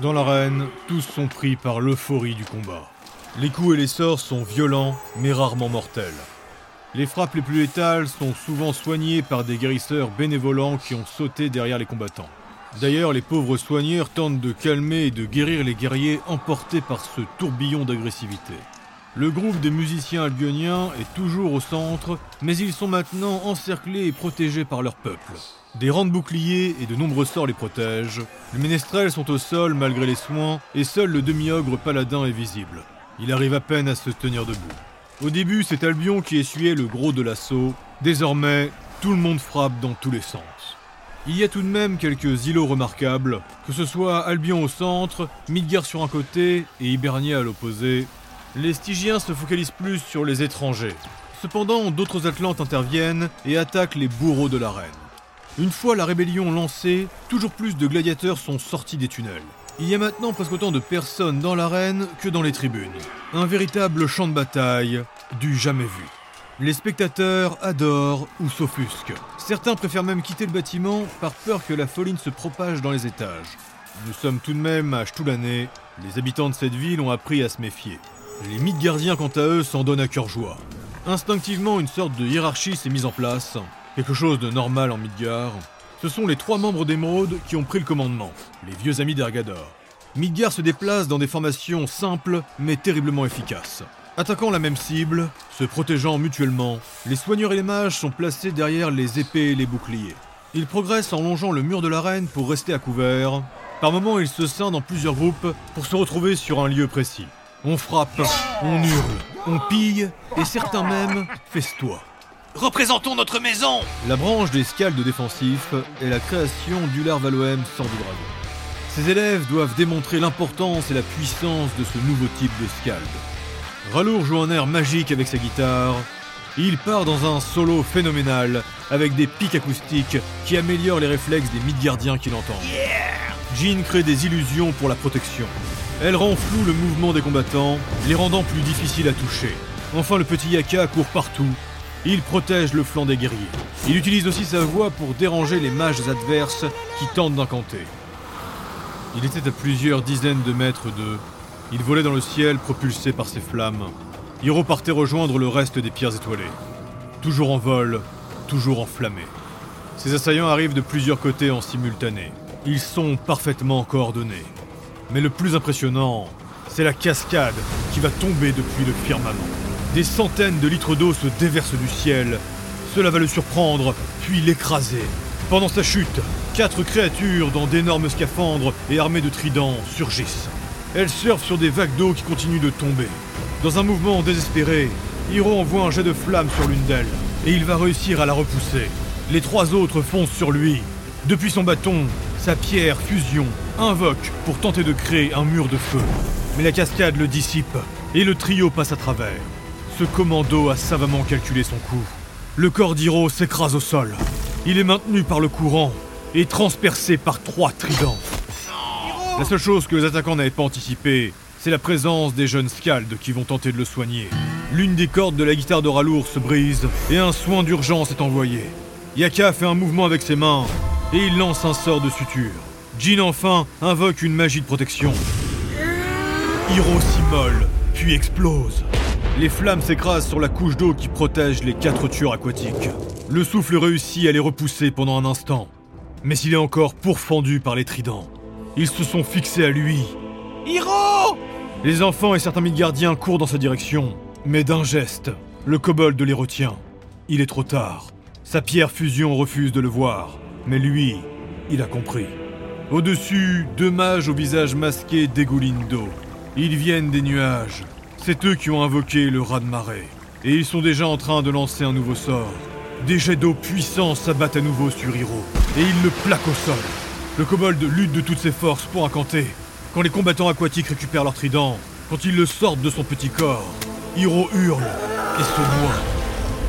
Dans l'arène, tous sont pris par l'euphorie du combat. Les coups et les sorts sont violents, mais rarement mortels. Les frappes les plus létales sont souvent soignées par des guérisseurs bénévolents qui ont sauté derrière les combattants. D'ailleurs, les pauvres soigneurs tentent de calmer et de guérir les guerriers emportés par ce tourbillon d'agressivité. Le groupe des musiciens albioniens est toujours au centre, mais ils sont maintenant encerclés et protégés par leur peuple. Des rangs de boucliers et de nombreux sorts les protègent. Les ménestrels sont au sol malgré les soins, et seul le demi-ogre paladin est visible. Il arrive à peine à se tenir debout. Au début, c'est Albion qui essuyait le gros de l'assaut. Désormais, tout le monde frappe dans tous les sens. Il y a tout de même quelques îlots remarquables, que ce soit Albion au centre, Midgard sur un côté et Hibernia à l'opposé. Les Stygiens se focalisent plus sur les étrangers. Cependant, d'autres Atlantes interviennent et attaquent les bourreaux de l'arène. Une fois la rébellion lancée, toujours plus de gladiateurs sont sortis des tunnels. Il y a maintenant presque autant de personnes dans l'arène que dans les tribunes. Un véritable champ de bataille, du jamais vu. Les spectateurs adorent ou s'offusquent. Certains préfèrent même quitter le bâtiment par peur que la folie ne se propage dans les étages. Nous sommes tout de même à Stoulané. Les habitants de cette ville ont appris à se méfier. Les mythes gardiens, quant à eux, s'en donnent à cœur joie. Instinctivement, une sorte de hiérarchie s'est mise en place, quelque chose de normal en Midgard. Ce sont les trois membres d'Émeraude qui ont pris le commandement, les vieux amis d'Ergador. Midgard se déplace dans des formations simples mais terriblement efficaces. Attaquant la même cible, se protégeant mutuellement, les soigneurs et les mages sont placés derrière les épées et les boucliers. Ils progressent en longeant le mur de l'arène pour rester à couvert. Par moments, ils se scindent en plusieurs groupes pour se retrouver sur un lieu précis. On frappe, on hurle, on pille et certains même festoient. Représentons notre maison La branche des scaldes défensifs est la création d'Ular Valoem Sort du Dragon. Ses élèves doivent démontrer l'importance et la puissance de ce nouveau type de scald. Ralour joue un air magique avec sa guitare. Il part dans un solo phénoménal avec des pics acoustiques qui améliorent les réflexes des Midgardiens qui l'entendent. Jean crée des illusions pour la protection. Elle rend flou le mouvement des combattants, les rendant plus difficiles à toucher. Enfin, le petit Yaka court partout. Il protège le flanc des guerriers. Il utilise aussi sa voix pour déranger les mages adverses qui tentent d'incanter. Il était à plusieurs dizaines de mètres d'eux. Il volait dans le ciel propulsé par ses flammes. Hiro partait rejoindre le reste des pierres étoilées. Toujours en vol, toujours enflammé. Ses assaillants arrivent de plusieurs côtés en simultané. Ils sont parfaitement coordonnés. Mais le plus impressionnant, c'est la cascade qui va tomber depuis le firmament. Des centaines de litres d'eau se déversent du ciel. Cela va le surprendre, puis l'écraser. Pendant sa chute, quatre créatures dans d'énormes scaphandres et armées de tridents surgissent. Elles surfent sur des vagues d'eau qui continuent de tomber. Dans un mouvement désespéré, Hiro envoie un jet de flamme sur l'une d'elles, et il va réussir à la repousser. Les trois autres foncent sur lui. Depuis son bâton, sa pierre fusion invoque pour tenter de créer un mur de feu. Mais la cascade le dissipe, et le trio passe à travers. Ce commando a savamment calculé son coup. Le corps d'Hiro s'écrase au sol. Il est maintenu par le courant et transpercé par trois tridents. La seule chose que les attaquants n'avaient pas anticipée, c'est la présence des jeunes scaldes qui vont tenter de le soigner. L'une des cordes de la guitare de Ralour se brise et un soin d'urgence est envoyé. Yaka fait un mouvement avec ses mains et il lance un sort de suture. Jin enfin invoque une magie de protection. Hiro s'immole, puis explose. Les flammes s'écrasent sur la couche d'eau qui protège les quatre tueurs aquatiques. Le souffle réussit à les repousser pendant un instant, mais il est encore pourfendu par les tridents. Ils se sont fixés à lui. Hiro Les enfants et certains Midgardiens courent dans sa direction, mais d'un geste, le kobold les retient. Il est trop tard. Sa pierre fusion refuse de le voir, mais lui, il a compris. Au-dessus, deux mages au visage masqué dégoulinent d'eau. Ils viennent des nuages. C'est eux qui ont invoqué le raz-de-marée. Et ils sont déjà en train de lancer un nouveau sort. Des jets d'eau puissants s'abattent à nouveau sur Hiro, et il le plaque au sol. Le kobold lutte de toutes ses forces pour incanter. Quand les combattants aquatiques récupèrent leur trident, quand ils le sortent de son petit corps, Hiro hurle et se noie.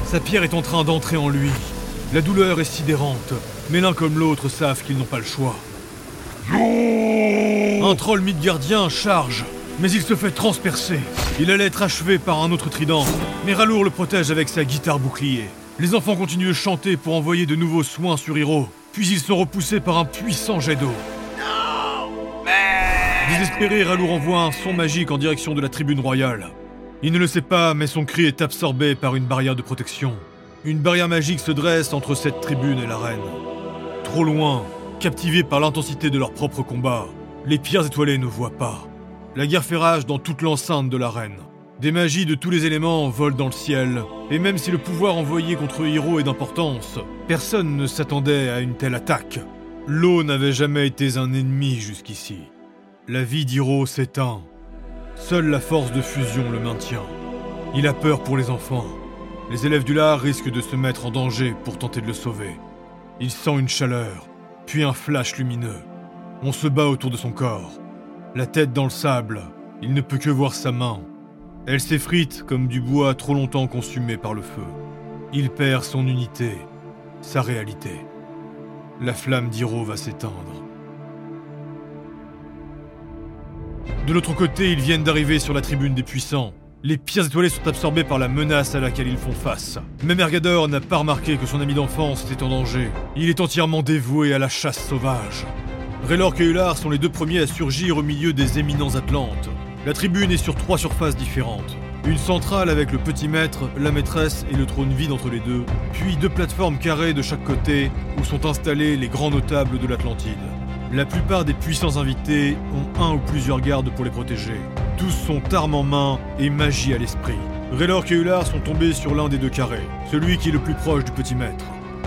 Sa pierre est en train d'entrer en lui. La douleur est sidérante, mais l'un comme l'autre savent qu'ils n'ont pas le choix. Un troll midgardien charge, mais il se fait transpercer. Il allait être achevé par un autre trident, mais Ralour le protège avec sa guitare bouclier. Les enfants continuent de chanter pour envoyer de nouveaux soins sur Hiro, puis ils sont repoussés par un puissant jet d'eau. Désespéré, Ralour envoie un son magique en direction de la tribune royale. Il ne le sait pas, mais son cri est absorbé par une barrière de protection. Une barrière magique se dresse entre cette tribune et l'arène. Trop loin, captivés par l'intensité de leur propre combat, les pierres étoilées ne voient pas. La guerre fait rage dans toute l'enceinte de l'arène. Des magies de tous les éléments volent dans le ciel, et même si le pouvoir envoyé contre Hiro est d'importance, personne ne s'attendait à une telle attaque. L'eau n'avait jamais été un ennemi jusqu'ici. La vie d'Hiro s'éteint. Seule la force de fusion le maintient. Il a peur pour les enfants. Les élèves du lard risquent de se mettre en danger pour tenter de le sauver. Il sent une chaleur, puis un flash lumineux. On se bat autour de son corps. La tête dans le sable, il ne peut que voir sa main. Elle s'effrite comme du bois trop longtemps consumé par le feu. Il perd son unité, sa réalité. La flamme d'Hiro va s'éteindre. De l'autre côté, ils viennent d'arriver sur la tribune des puissants. Les pierres étoilées sont absorbées par la menace à laquelle ils font face. Même Ergador n'a pas remarqué que son ami d'enfance était en danger. Il est entièrement dévoué à la chasse sauvage. Raylor et Ular sont les deux premiers à surgir au milieu des éminents Atlantes. La tribune est sur trois surfaces différentes. Une centrale avec le petit maître, la maîtresse et le trône vide entre les deux, puis deux plateformes carrées de chaque côté où sont installés les grands notables de l'Atlantide. La plupart des puissants invités ont un ou plusieurs gardes pour les protéger. Tous sont armes en main et magie à l'esprit. Raylor et Ular sont tombés sur l'un des deux carrés, celui qui est le plus proche du petit maître.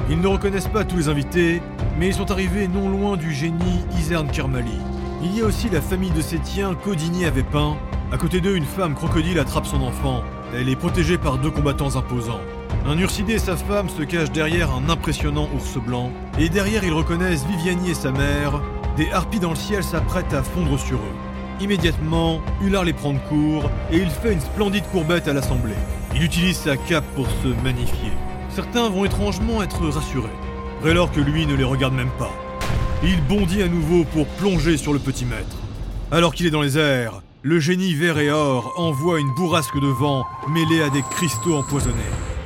Ils ne reconnaissent pas tous les invités, mais ils sont arrivés non loin du génie Isern Kermali. Il y a aussi la famille de Sétien qu'Odini avait peint. À côté d'eux, une femme crocodile attrape son enfant. Elle est protégée par deux combattants imposants. Un Ursidé et sa femme se cachent derrière un impressionnant ours blanc, et derrière ils reconnaissent Viviani et sa mère. Des harpies dans le ciel s'apprêtent à fondre sur eux. Immédiatement, Ular les prend de court et il fait une splendide courbette à l'assemblée. Il utilise sa cape pour se magnifier. Certains vont étrangement être rassurés, Raylor que lui ne les regarde même pas. Il bondit à nouveau pour plonger sur le petit maître. Alors qu'il est dans les airs, le génie vert et or envoie une bourrasque de vent mêlée à des cristaux empoisonnés.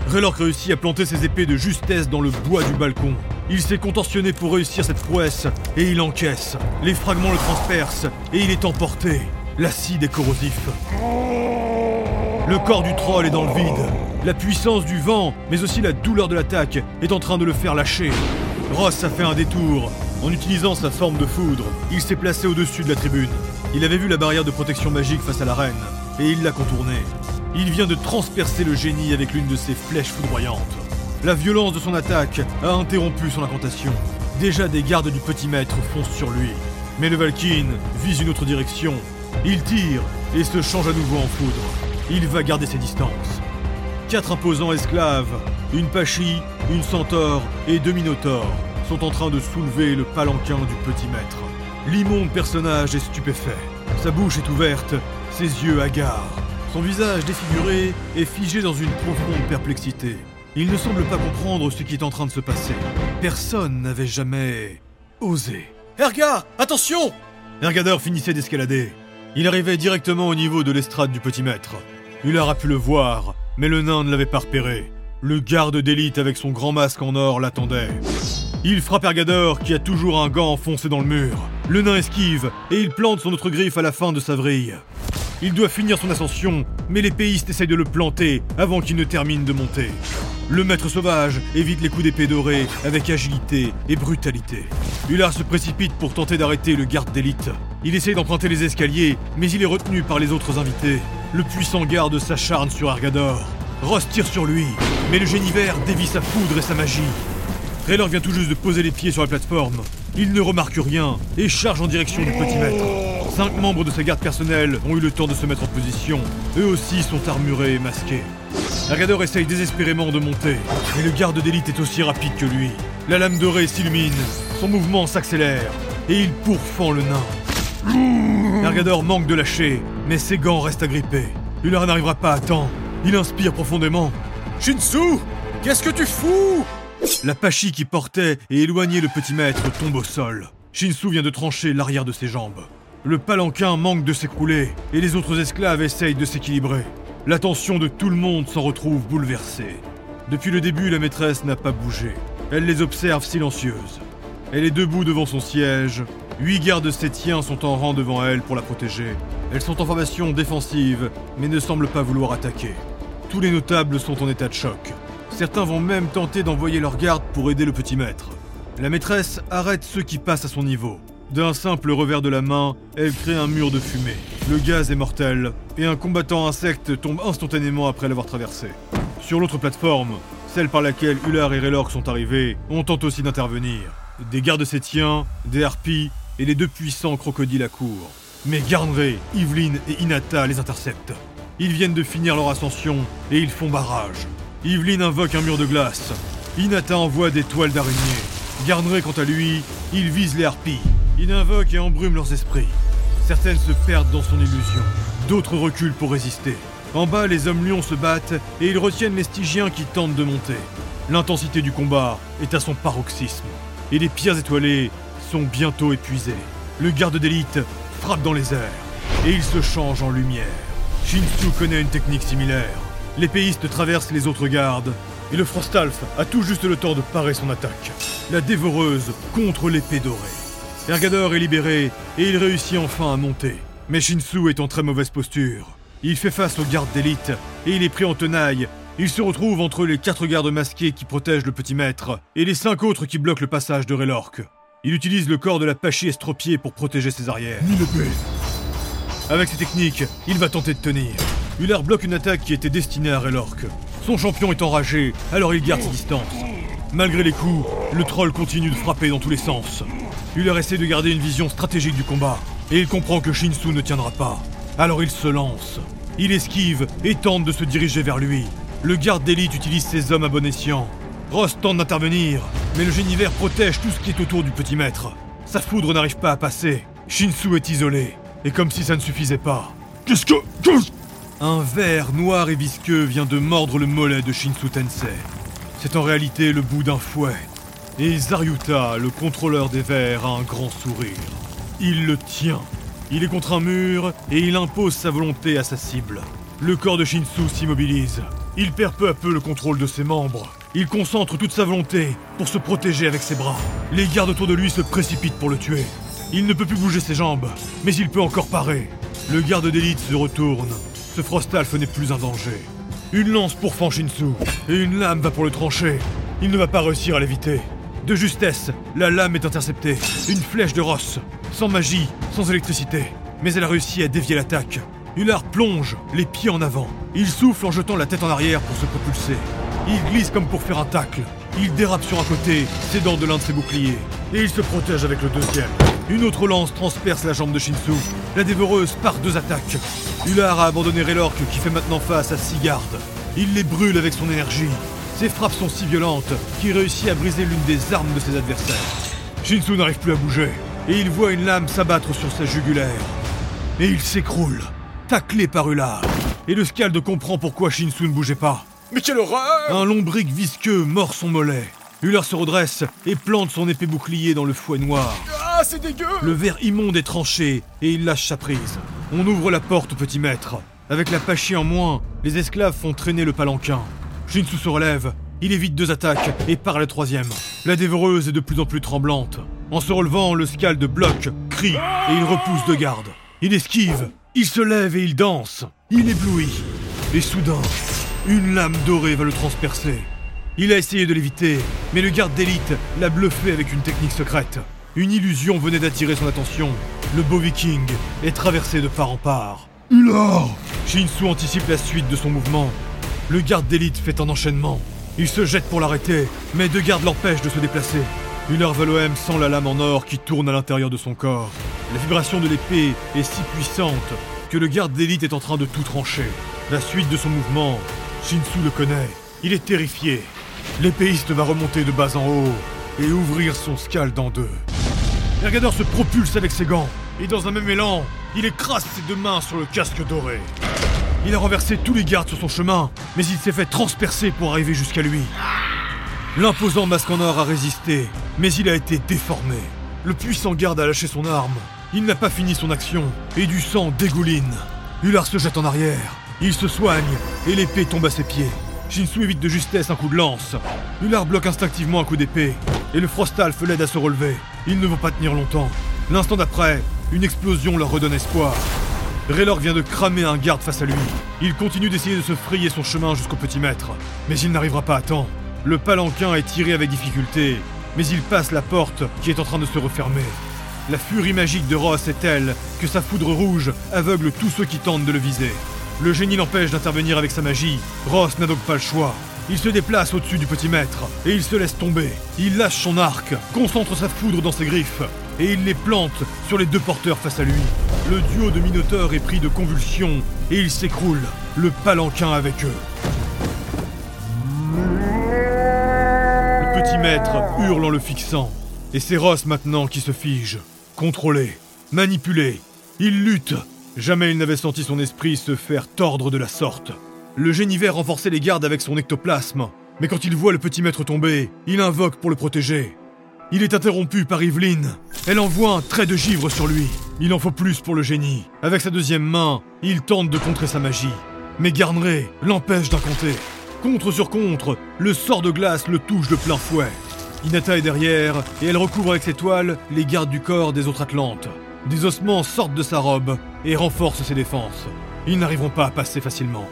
Raylor réussit à planter ses épées de justesse dans le bois du balcon. Il s'est contorsionné pour réussir cette prouesse, et il encaisse. Les fragments le transpercent, et il est emporté. L'acide est corrosif. Le corps du troll est dans le vide. La puissance du vent, mais aussi la douleur de l'attaque, est en train de le faire lâcher. Ross a fait un détour. En utilisant sa forme de foudre, il s'est placé au-dessus de la tribune. Il avait vu la barrière de protection magique face à la reine, et il l'a contournée. Il vient de transpercer le génie avec l'une de ses flèches foudroyantes. La violence de son attaque a interrompu son incantation. Déjà des gardes du petit maître foncent sur lui. Mais le Valkyne vise une autre direction. Il tire et se change à nouveau en foudre. Il va garder ses distances. Quatre imposants esclaves, une Pachy, une Centaure et deux Minotaures, sont en train de soulever le palanquin du petit maître. L'immonde personnage est stupéfait. Sa bouche est ouverte, ses yeux hagards. Son visage défiguré est figé dans une profonde perplexité. Il ne semble pas comprendre ce qui est en train de se passer. Personne n'avait jamais osé. Erga, attention Ergador finissait d'escalader. Il arrivait directement au niveau de l'estrade du petit maître. Ular a pu le voir, mais le nain ne l'avait pas repéré. Le garde d'élite avec son grand masque en or l'attendait. Il frappe Ergador qui a toujours un gant enfoncé dans le mur. Le nain esquive et il plante son autre griffe à la fin de sa vrille. Il doit finir son ascension, mais les péistes essayent de le planter avant qu'il ne termine de monter. Le maître sauvage évite les coups d'épée dorés avec agilité et brutalité. Ular se précipite pour tenter d'arrêter le garde d'élite. Il essaye d'emprunter les escaliers, mais il est retenu par les autres invités. Le puissant garde s'acharne sur Argador. Ross tire sur lui, mais le génie vert dévie sa foudre et sa magie. Raylor vient tout juste de poser les pieds sur la plateforme. Il ne remarque rien et charge en direction du petit maître. Cinq membres de sa garde personnelle ont eu le temps de se mettre en position. Eux aussi sont armurés et masqués. Argador essaye désespérément de monter, mais le garde d'élite est aussi rapide que lui. La lame dorée s'illumine, son mouvement s'accélère, et il pourfend le nain. Argador manque de lâcher, mais ses gants restent agrippés. Ular n'arrivera pas à temps. Il inspire profondément. Shinsu Qu'est-ce que tu fous? La pachie qui portait et éloignait le petit maître tombe au sol. Shinsu vient de trancher l'arrière de ses jambes. Le palanquin manque de s'écrouler, et les autres esclaves essayent de s'équilibrer. L'attention de tout le monde s'en retrouve bouleversée. Depuis le début, la maîtresse n'a pas bougé. Elle les observe silencieuse. Elle est debout devant son siège, Huit gardes septiens sont en rang devant elle pour la protéger. Elles sont en formation défensive, mais ne semblent pas vouloir attaquer. Tous les notables sont en état de choc. Certains vont même tenter d'envoyer leurs gardes pour aider le petit maître. La maîtresse arrête ceux qui passent à son niveau. D'un simple revers de la main, elle crée un mur de fumée. Le gaz est mortel, et un combattant insecte tombe instantanément après l'avoir traversé. Sur l'autre plateforme, celle par laquelle Ular et Relork sont arrivés, on tente aussi d'intervenir. Des gardes sétiens, des harpies et les deux puissants crocodiles à court. Mais Garnray, Yveline et Inata les interceptent. Ils viennent de finir leur ascension et ils font barrage. Yveline invoque un mur de glace. Inata envoie des toiles d'araignée. Garnray, quant à lui, il vise les harpies. Il invoque et embrume leurs esprits. Certaines se perdent dans son illusion. D'autres reculent pour résister. En bas, les hommes lions se battent et ils retiennent les Stygiens qui tentent de monter. L'intensité du combat est à son paroxysme. Et les pierres étoilées sont bientôt épuisées. Le garde d'élite frappe dans les airs et il se change en lumière. Shinsu connaît une technique similaire. L'épéiste traverse les autres gardes et le Frostalf a tout juste le temps de parer son attaque. La dévoreuse contre l'épée dorée. Ergador est libéré et il réussit enfin à monter. Mais Shinsu est en très mauvaise posture. Il fait face aux gardes d'élite et il est pris en tenaille. Il se retrouve entre les quatre gardes masqués qui protègent le petit maître et les cinq autres qui bloquent le passage de Relork. Il utilise le corps de la Pachie estropiée pour protéger ses arrières. Avec ses techniques, il va tenter de tenir. Ular bloque une attaque qui était destinée à Relork. Son champion est enragé, alors il garde ses distances. Malgré les coups, le troll continue de frapper dans tous les sens. Ular essaie de garder une vision stratégique du combat, et il comprend que Shinsu ne tiendra pas. Alors il se lance. Il esquive et tente de se diriger vers lui. Le garde d'élite utilise ses hommes à bon escient. Ross tente d'intervenir, mais le génivert protège tout ce qui est autour du petit maître. Sa foudre n'arrive pas à passer. Shinsu est isolé. Et comme si ça ne suffisait pas. Qu'est-ce que. qu'est-ce- Un ver noir et visqueux vient de mordre le mollet de Shinsu Tensei. C'est en réalité le bout d'un fouet. Et Zaryuta, le contrôleur des vers, a un grand sourire. Il le tient. Il est contre un mur et il impose sa volonté à sa cible. Le corps de Shinsu s'immobilise. Il perd peu à peu le contrôle de ses membres. Il concentre toute sa volonté pour se protéger avec ses bras. Les gardes autour de lui se précipitent pour le tuer. Il ne peut plus bouger ses jambes, mais il peut encore parer. Le garde d'élite se retourne. Ce Frostalf n'est plus un danger. Une lance pourfend Shinsu, et une lame va pour le trancher. Il ne va pas réussir à l'éviter. De justesse, la lame est interceptée. Une flèche de Ross, sans magie, sans électricité. Mais elle a réussi à dévier l'attaque. Ular plonge, les pieds en avant. Il souffle en jetant la tête en arrière pour se propulser. Il glisse comme pour faire un tacle. Il dérape sur un côté, s'aidant de l'un de ses boucliers. Et il se protège avec le deuxième. Une autre lance transperce la jambe de Shinsu. La dévoreuse part deux attaques. Ular a abandonné Relork qui fait maintenant face à six gardes. Il les brûle avec son énergie. Ses frappes sont si violentes qu'il réussit à briser l'une des armes de ses adversaires. Shinsu n'arrive plus à bouger, et il voit une lame s'abattre sur sa jugulaire. Et il s'écroule, taclé par Ular. Et le Scald comprend pourquoi Shinsu ne bougeait pas. Mais quelle horreur Un lombric visqueux mord son mollet. Ular se redresse et plante son épée bouclier dans le fouet noir. Ah, c'est dégueu Le verre immonde est tranché et il lâche sa prise. On ouvre la porte au petit maître. Avec la pachie en moins, les esclaves font traîner le palanquin. Shinsu se relève, il évite deux attaques et part la troisième. La dévoreuse est de plus en plus tremblante. En se relevant, le scalde bloque, crie et il repousse deux gardes. Il esquive, il se lève et il danse. Il éblouit. Et soudain, une lame dorée va le transpercer. Il a essayé de l'éviter, mais le garde d'élite l'a bluffé avec une technique secrète. Une illusion venait d'attirer son attention. Le beau viking est traversé de part en part. Ular Shinsu anticipe la suite de son mouvement. Le garde d'élite fait un enchaînement. Il se jette pour l'arrêter, mais deux gardes l'empêchent de se déplacer. Ular Valoem sent la lame en or qui tourne à l'intérieur de son corps. La vibration de l'épée est si puissante que le garde d'élite est en train de tout trancher. La suite de son mouvement, Shinsu le connaît. Il est terrifié. L'épéiste va remonter de bas en haut et ouvrir son scalde en deux. Ergador se propulse avec ses gants, et dans un même élan, il écrase ses deux mains sur le casque doré. Il a renversé tous les gardes sur son chemin, mais il s'est fait transpercer pour arriver jusqu'à lui. L'imposant masque en or a résisté, mais il a été déformé. Le puissant garde a lâché son arme. Il n'a pas fini son action, et du sang dégouline. Ular se jette en arrière. Il se soigne, et l'épée tombe à ses pieds. Shinsu évite de justesse un coup de lance. Ular bloque instinctivement un coup d'épée, et le Frostalf l'aide à se relever. Ils ne vont pas tenir longtemps. L'instant d'après, une explosion leur redonne espoir. Raylor vient de cramer un garde face à lui. Il continue d'essayer de se frayer son chemin jusqu'au petit maître, mais il n'arrivera pas à temps. Le palanquin est tiré avec difficulté, mais il passe la porte qui est en train de se refermer. La furie magique de Ross est telle que sa foudre rouge aveugle tous ceux qui tentent de le viser. Le génie l'empêche d'intervenir avec sa magie. Ross n'a donc pas le choix. Il se déplace au-dessus du petit maître et il se laisse tomber. Il lâche son arc, concentre sa foudre dans ses griffes et il les plante sur les deux porteurs face à lui. Le duo de Minotaurs est pris de convulsions et il s'écroule, le palanquin avec eux. Le petit maître hurle en le fixant, et c'est Ross maintenant qui se fige. Contrôlé, manipulé, il lutte. Jamais il n'avait senti son esprit se faire tordre de la sorte. Le génie renforçait les gardes avec son ectoplasme, mais quand il voit le petit maître tomber, il invoque pour le protéger. Il est interrompu par Yveline. Elle envoie un trait de givre sur lui. Il en faut plus pour le génie. Avec sa deuxième main, il tente de contrer sa magie. Mais Garnray l'empêche d'incanter. Contre sur contre, le sort de glace le touche de plein fouet. Inata est derrière, et elle recouvre avec ses toiles les gardes du corps des autres Atlantes. Des ossements sortent de sa robe et renforcent ses défenses. Ils n'arriveront pas à passer facilement.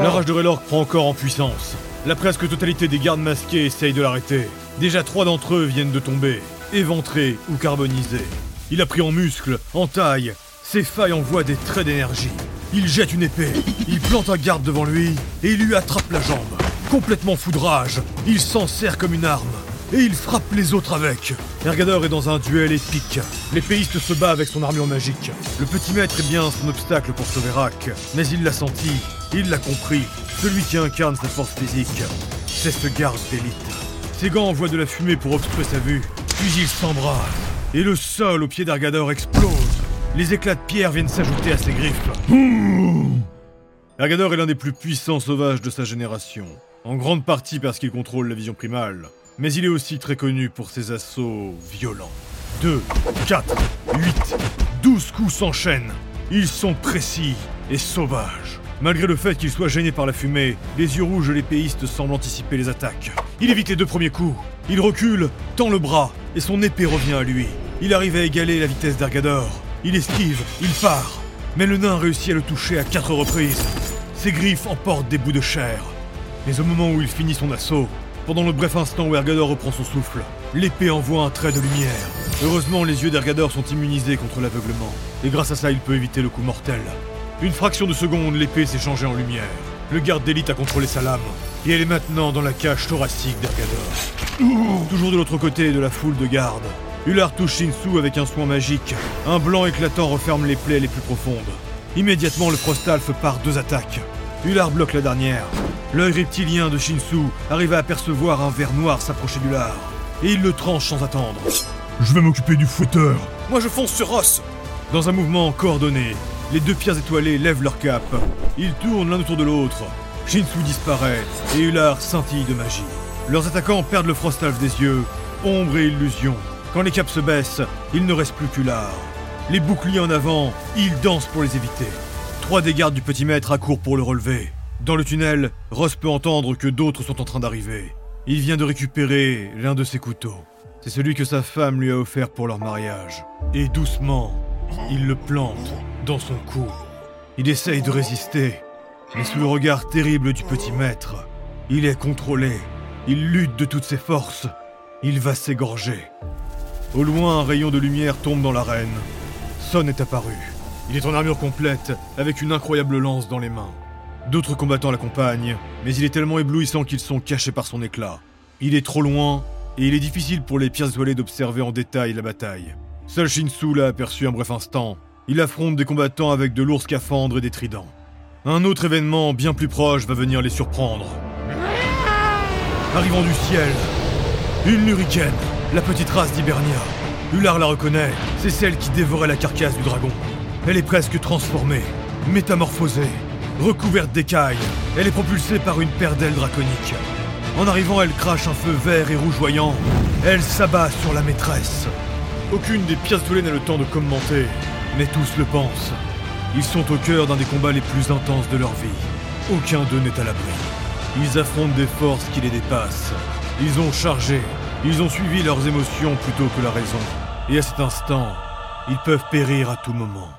La rage de Raylork prend encore en puissance. La presque totalité des gardes masqués essayent de l'arrêter. Déjà trois d'entre eux viennent de tomber, éventrés ou carbonisés. Il a pris en muscle, en taille, ses failles envoient des traits d'énergie. Il jette une épée, il plante un garde devant lui et il lui attrape la jambe. Complètement foudrage, il s'en sert comme une arme et il frappe les autres avec. Ergador est dans un duel épique. L'épéiste se bat avec son armure magique. Le petit maître est bien son obstacle pour sauver Rak, mais il l'a senti, il l'a compris. Celui qui incarne sa force physique, c'est ce garde d'élite. Ses gants envoient de la fumée pour obstruer sa vue, puis il s'embrase. Et le sol au pied d'Argador explose. Les éclats de pierre viennent s'ajouter à ses griffes. Ergador est l'un des plus puissants sauvages de sa génération, en grande partie parce qu'il contrôle la vision primale, mais il est aussi très connu pour ses assauts violents. 2, 4, 8, 12 coups s'enchaînent. Ils sont précis et sauvages. Malgré le fait qu'il soit gêné par la fumée, les yeux rouges de l'épéiste semblent anticiper les attaques. Il évite les deux premiers coups. Il recule, tend le bras, et son épée revient à lui. Il arrive à égaler la vitesse d'Argador. Il esquive, il part. Mais le nain réussit à le toucher à quatre reprises. Ses griffes emportent des bouts de chair. Mais au moment où il finit son assaut, pendant le bref instant où Ergador reprend son souffle, l'épée envoie un trait de lumière. Heureusement, les yeux d'Ergador sont immunisés contre l'aveuglement, et grâce à ça, il peut éviter le coup mortel. Une fraction de seconde, l'épée s'est changée en lumière. Le garde d'élite a contrôlé sa lame, et elle est maintenant dans la cage thoracique d'Ergador. Toujours de l'autre côté de la foule de gardes, Ular touche Shinsu avec un soin magique. Un blanc éclatant referme les plaies les plus profondes. Immédiatement, le Frostalf part deux attaques. Ular bloque la dernière. L'œil reptilien de Shinsu arrive à apercevoir un ver noir s'approcher d'Ular. Et il le tranche sans attendre. Je vais m'occuper du fouetteur. Moi je fonce sur Ross Dans un mouvement coordonné, les deux pierres étoilées lèvent leur cap. Ils tournent l'un autour de l'autre. Shinsu disparaît et Ular scintille de magie. Leurs attaquants perdent le Frostalf des yeux, ombre et illusion. Quand les caps se baissent, il ne reste plus qu'Ular. Les boucliers en avant, ils dansent pour les éviter. Trois des gardes du petit maître accourent pour le relever. Dans le tunnel, Ross peut entendre que d'autres sont en train d'arriver. Il vient de récupérer l'un de ses couteaux. C'est celui que sa femme lui a offert pour leur mariage. Et doucement, il le plante dans son cou. Il essaye de résister, mais sous le regard terrible du petit maître, il est contrôlé. Il lutte de toutes ses forces. Il va s'égorger. Au loin, un rayon de lumière tombe dans l'arène. Son est apparu. Il est en armure complète, avec une incroyable lance dans les mains. D'autres combattants l'accompagnent, mais il est tellement éblouissant qu'ils sont cachés par son éclat. Il est trop loin, et il est difficile pour les pierres d'observer en détail la bataille. Seul Shinsu l'a aperçu un bref instant. Il affronte des combattants avec de lourds scaphandres et des tridents. Un autre événement bien plus proche va venir les surprendre. Arrivant du ciel, une luricaine, la petite race d'Hibernia. Ular la reconnaît, c'est celle qui dévorait la carcasse du dragon. Elle est presque transformée, métamorphosée, recouverte d'écailles. Elle est propulsée par une paire d'ailes draconiques. En arrivant, elle crache un feu vert et rougeoyant. Elle s'abat sur la maîtresse. Aucune des pièces étoilées n'a le temps de commenter, mais tous le pensent. Ils sont au cœur d'un des combats les plus intenses de leur vie. Aucun d'eux n'est à l'abri. Ils affrontent des forces qui les dépassent. Ils ont chargé, Ils ont suivi leurs émotions plutôt que la raison. Et à cet instant, ils peuvent périr à tout moment.